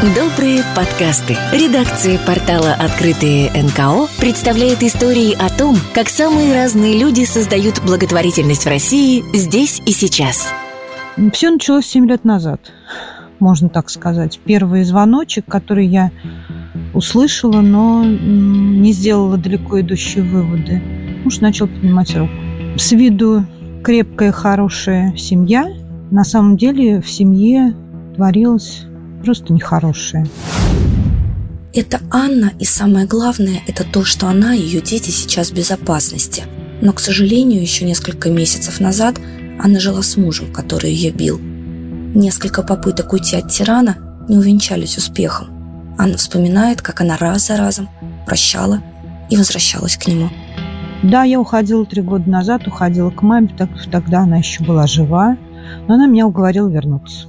Добрые подкасты. Редакция портала «Открытые НКО» представляет истории о том, как самые разные люди создают благотворительность в России здесь и сейчас. Все началось 7 лет назад, можно так сказать. Первый звоночек, который я услышала, но не сделала далеко идущие выводы. Муж начал поднимать руку. С виду крепкая, хорошая семья. На самом деле в семье творилось просто нехорошее. Это Анна, и самое главное, это то, что она и ее дети сейчас в безопасности. Но, к сожалению, еще несколько месяцев назад она жила с мужем, который ее бил. Несколько попыток уйти от тирана не увенчались успехом. Анна вспоминает, как она раз за разом прощала и возвращалась к нему. Да, я уходила три года назад, уходила к маме, так, тогда она еще была жива, но она меня уговорила вернуться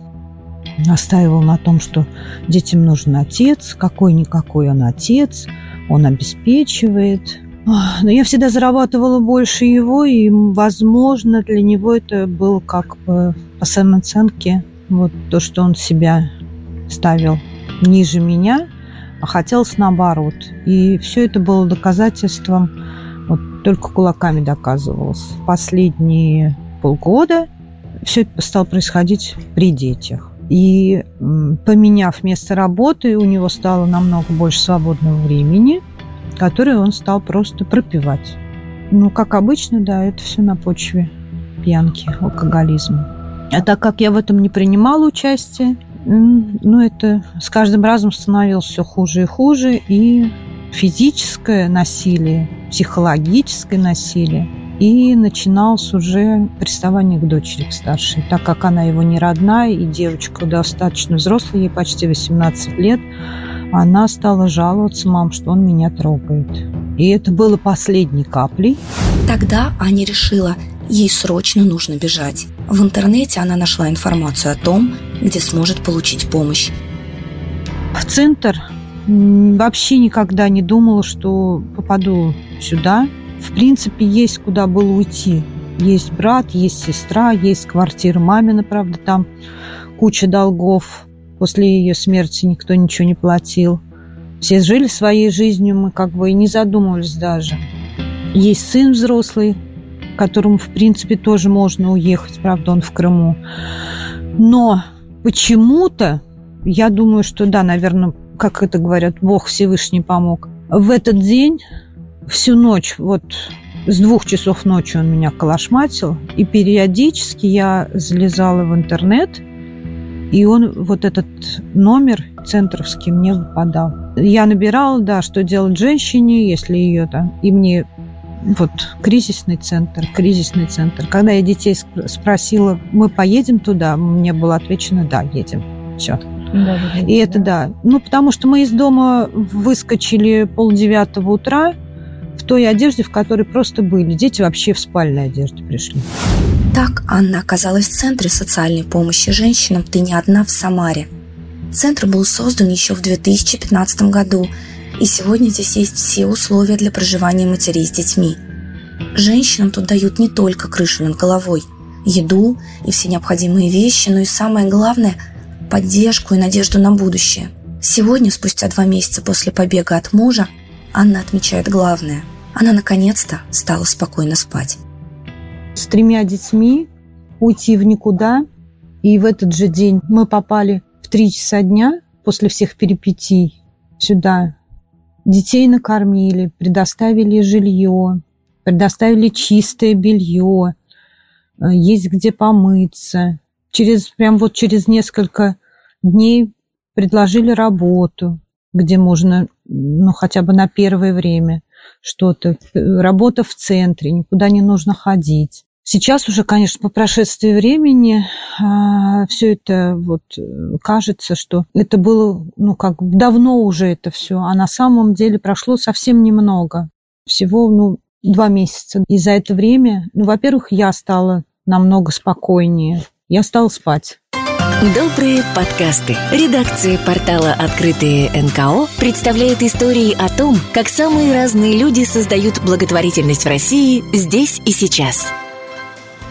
настаивал на том, что детям нужен отец, какой-никакой он отец, он обеспечивает. Но я всегда зарабатывала больше его, и, возможно, для него это было как бы по самооценке вот то, что он себя ставил ниже меня, а хотелось наоборот. И все это было доказательством, вот только кулаками доказывалось. Последние полгода все это стало происходить при детях. И поменяв место работы, у него стало намного больше свободного времени, которое он стал просто пропивать. Ну, как обычно, да, это все на почве пьянки, алкоголизма. А так как я в этом не принимала участие, ну, это с каждым разом становилось все хуже и хуже, и физическое насилие, психологическое насилие – и начиналось уже приставание к дочери, к старшей. Так как она его не родная, и девочка достаточно взрослая, ей почти 18 лет, она стала жаловаться, мам, что он меня трогает. И это было последней каплей. Тогда Аня решила, ей срочно нужно бежать. В интернете она нашла информацию о том, где сможет получить помощь. В центр вообще никогда не думала, что попаду сюда в принципе, есть куда было уйти. Есть брат, есть сестра, есть квартира мамина, правда, там куча долгов. После ее смерти никто ничего не платил. Все жили своей жизнью, мы как бы и не задумывались даже. Есть сын взрослый, которому, в принципе, тоже можно уехать, правда, он в Крыму. Но почему-то, я думаю, что да, наверное, как это говорят, Бог Всевышний помог. В этот день всю ночь, вот с двух часов ночи он меня колошматил, и периодически я залезала в интернет, и он, вот этот номер центровский мне выпадал. Я набирала, да, что делать женщине, если ее там, и мне вот кризисный центр, кризисный центр. Когда я детей спросила, мы поедем туда, мне было отвечено, да, едем. Все. Да, и это да. Ну, потому что мы из дома выскочили полдевятого утра, в той одежде, в которой просто были. Дети вообще в спальной одежде пришли. Так Анна оказалась в Центре социальной помощи женщинам «Ты не одна» в Самаре. Центр был создан еще в 2015 году, и сегодня здесь есть все условия для проживания матерей с детьми. Женщинам тут дают не только крышу над головой, еду и все необходимые вещи, но и самое главное – поддержку и надежду на будущее. Сегодня, спустя два месяца после побега от мужа, Анна отмечает главное. Она наконец-то стала спокойно спать. С тремя детьми уйти в никуда. И в этот же день мы попали в три часа дня после всех перипетий сюда. Детей накормили, предоставили жилье, предоставили чистое белье, есть где помыться. Через, прям вот через несколько дней предложили работу, где можно ну, хотя бы на первое время что-то. Работа в центре, никуда не нужно ходить. Сейчас уже, конечно, по прошествии времени а, все это вот кажется, что это было, ну, как давно уже это все, а на самом деле прошло совсем немного. Всего, ну, два месяца. И за это время, ну, во-первых, я стала намного спокойнее. Я стала спать. Добрые подкасты. Редакция портала «Открытые НКО» представляет истории о том, как самые разные люди создают благотворительность в России здесь и сейчас.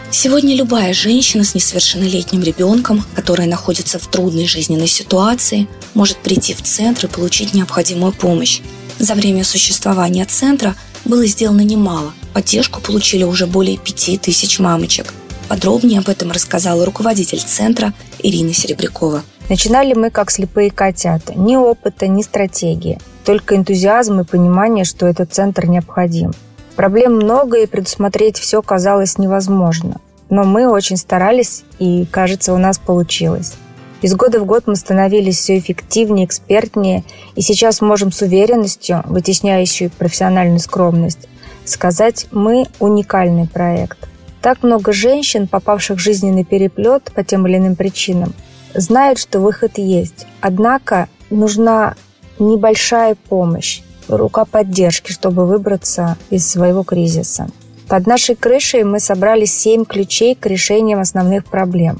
Сегодня любая женщина с несовершеннолетним ребенком, которая находится в трудной жизненной ситуации, может прийти в центр и получить необходимую помощь. За время существования центра было сделано немало. Поддержку получили уже более пяти тысяч мамочек. Подробнее об этом рассказала руководитель центра Ирина Серебрякова. Начинали мы как слепые котята. Ни опыта, ни стратегии. Только энтузиазм и понимание, что этот центр необходим. Проблем много, и предусмотреть все казалось невозможно. Но мы очень старались, и, кажется, у нас получилось. Из года в год мы становились все эффективнее, экспертнее, и сейчас можем с уверенностью, вытесняющей профессиональную скромность, сказать «мы уникальный проект». Так много женщин, попавших в жизненный переплет по тем или иным причинам, знают, что выход есть. Однако нужна небольшая помощь, рука поддержки, чтобы выбраться из своего кризиса. Под нашей крышей мы собрали семь ключей к решениям основных проблем.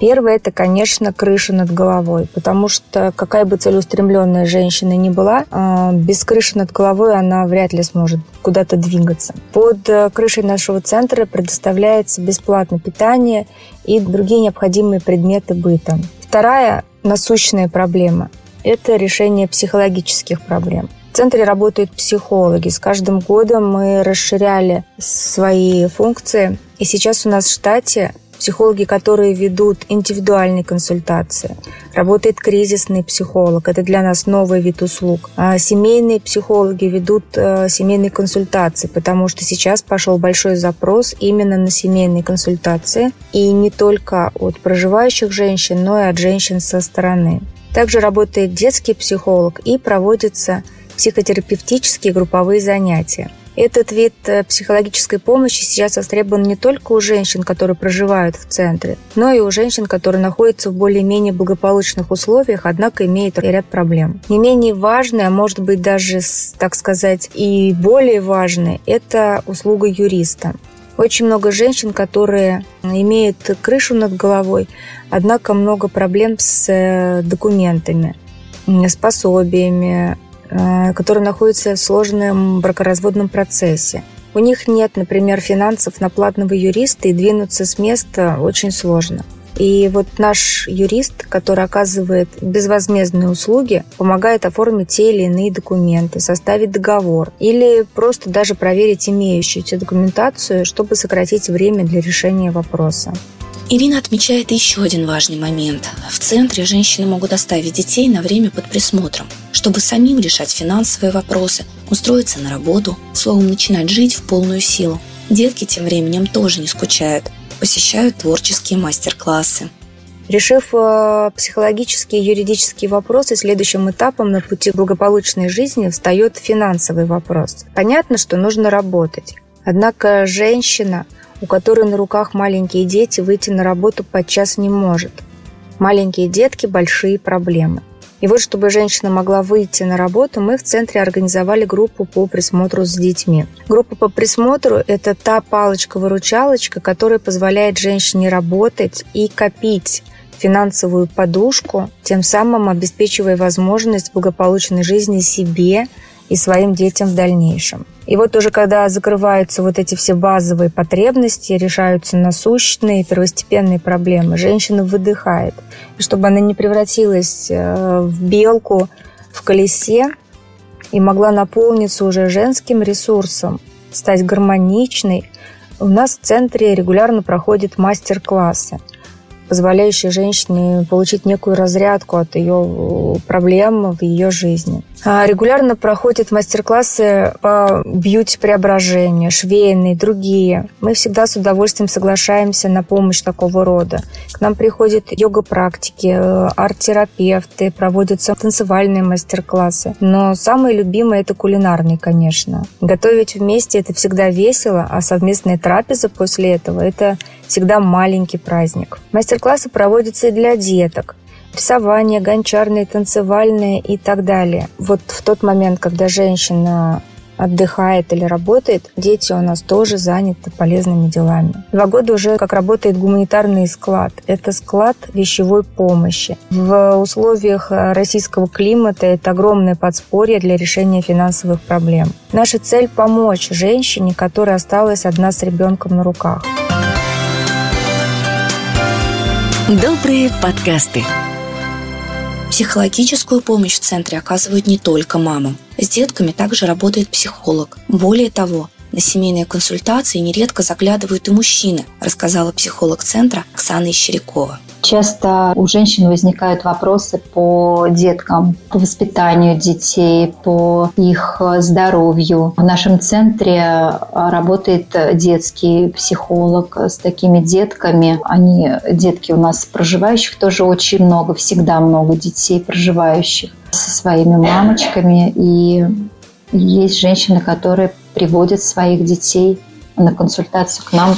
Первое – это, конечно, крыша над головой, потому что какая бы целеустремленная женщина ни была, а, без крыши над головой она вряд ли сможет куда-то двигаться. Под э, крышей нашего центра предоставляется бесплатное питание и другие необходимые предметы быта. Вторая насущная проблема – это решение психологических проблем. В центре работают психологи. С каждым годом мы расширяли свои функции. И сейчас у нас в штате психологи, которые ведут индивидуальные консультации. Работает кризисный психолог, это для нас новый вид услуг. А семейные психологи ведут э, семейные консультации, потому что сейчас пошел большой запрос именно на семейные консультации. И не только от проживающих женщин, но и от женщин со стороны. Также работает детский психолог и проводятся психотерапевтические групповые занятия. Этот вид э, психологической помощи сейчас востребован не только у женщин, которые проживают в центре, но и у женщин, которые находятся в более-менее благополучных условиях, однако имеют ряд проблем. Не менее важное, а может быть даже, так сказать, и более важное, это услуга юриста. Очень много женщин, которые имеют крышу над головой, однако много проблем с э, документами, с пособиями, которые находятся в сложном бракоразводном процессе. У них нет, например, финансов на платного юриста, и двинуться с места очень сложно. И вот наш юрист, который оказывает безвозмездные услуги, помогает оформить те или иные документы, составить договор или просто даже проверить имеющуюся документацию, чтобы сократить время для решения вопроса. Ирина отмечает еще один важный момент. В центре женщины могут оставить детей на время под присмотром, чтобы самим решать финансовые вопросы, устроиться на работу, словом, начинать жить в полную силу. Детки тем временем тоже не скучают, посещают творческие мастер-классы. Решив э, психологические и юридические вопросы, следующим этапом на пути благополучной жизни встает финансовый вопрос. Понятно, что нужно работать. Однако женщина – у которой на руках маленькие дети, выйти на работу подчас не может. Маленькие детки – большие проблемы. И вот, чтобы женщина могла выйти на работу, мы в центре организовали группу по присмотру с детьми. Группа по присмотру – это та палочка-выручалочка, которая позволяет женщине работать и копить финансовую подушку, тем самым обеспечивая возможность благополучной жизни себе и своим детям в дальнейшем. И вот уже когда закрываются вот эти все базовые потребности, решаются насущные, первостепенные проблемы, женщина выдыхает. И чтобы она не превратилась э, в белку в колесе и могла наполниться уже женским ресурсом, стать гармоничной, у нас в центре регулярно проходят мастер-классы – позволяющие женщине получить некую разрядку от ее э, проблем в ее жизни. А регулярно проходят мастер-классы по бьюти-преображению, швейные, другие. Мы всегда с удовольствием соглашаемся на помощь такого рода. К нам приходят йога-практики, э, арт-терапевты, проводятся танцевальные мастер-классы. Но самые любимые – это кулинарные, конечно. Готовить вместе – это всегда весело, а совместная трапеза после этого – это всегда маленький праздник. Мастер-классы проводятся и для деток. Рисование, гончарные, танцевальные и так далее. Вот в тот момент, когда женщина отдыхает или работает, дети у нас тоже заняты полезными делами. Два года уже как работает гуманитарный склад. Это склад вещевой помощи. В условиях российского климата это огромное подспорье для решения финансовых проблем. Наша цель – помочь женщине, которая осталась одна с ребенком на руках. Добрые подкасты. Психологическую помощь в центре оказывают не только мамам. С детками также работает психолог. Более того, на семейные консультации нередко заглядывают и мужчины, рассказала психолог центра Оксана Ищерякова. Часто у женщин возникают вопросы по деткам, по воспитанию детей, по их здоровью. В нашем центре работает детский психолог с такими детками. Они, детки у нас проживающих тоже очень много, всегда много детей проживающих со своими мамочками. И есть женщины, которые приводят своих детей на консультацию к нам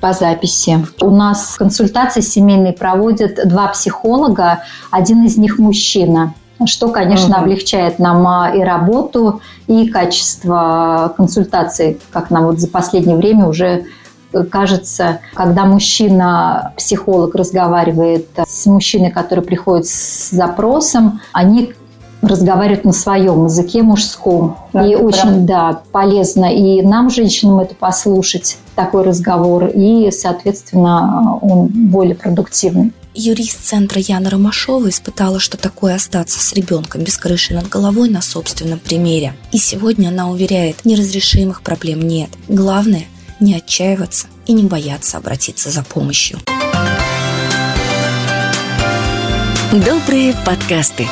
по записи. У нас консультации семейные проводят два психолога, один из них мужчина что, конечно, угу. облегчает нам а, и работу, и качество консультаций, как нам вот за последнее время уже э, кажется, когда мужчина, психолог разговаривает с мужчиной, который приходит с запросом, они разговаривать на своем языке мужском. Да, и очень, правда. да, полезно и нам, женщинам, это послушать, такой разговор, и, соответственно, он более продуктивный. Юрист центра Яна Ромашова испытала, что такое остаться с ребенком без крыши над головой на собственном примере. И сегодня она уверяет, неразрешимых проблем нет. Главное – не отчаиваться и не бояться обратиться за помощью. Добрые подкасты.